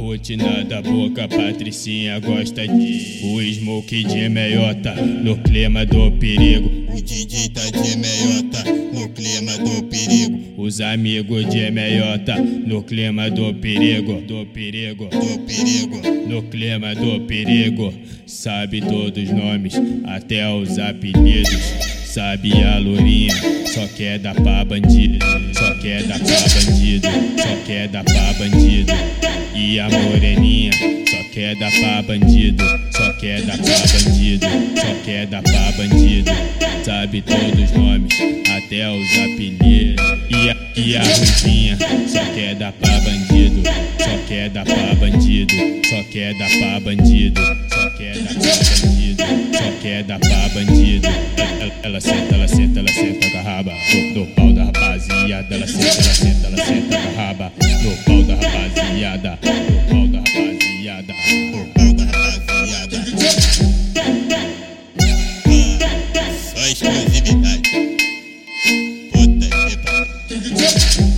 rotina da boca, Patricinha gosta de O smoke de meiota, no clima do perigo. O DJ tá de meiota, no clima do perigo. Os amigos de meiota, no clima do perigo. Do perigo, Do perigo. No clima do perigo. Sabe todos os nomes, até os apelidos. Sabe a lourinha, só quer dar pra bandido, só quer dar pra bandido, quer dar pra bandido. E a moreninha, só quer dar pra bandido, só quer dar pra bandido, só quer dar pra bandido. Sabe todos os nomes, até os apelidos. E a, e a ruivinha, só quer dar pra bandido, só quer dar pra bandido, só quer dar pra bandido, só quer dar pra bandido, só quer dar pra bandido. Ela, ela senta, ela senta, ela senta com a raba no, no pau da rapaziada. rapaziada. O pau da rapaziada. O pau rapaziada. Só exclusividade. Puta que pariu.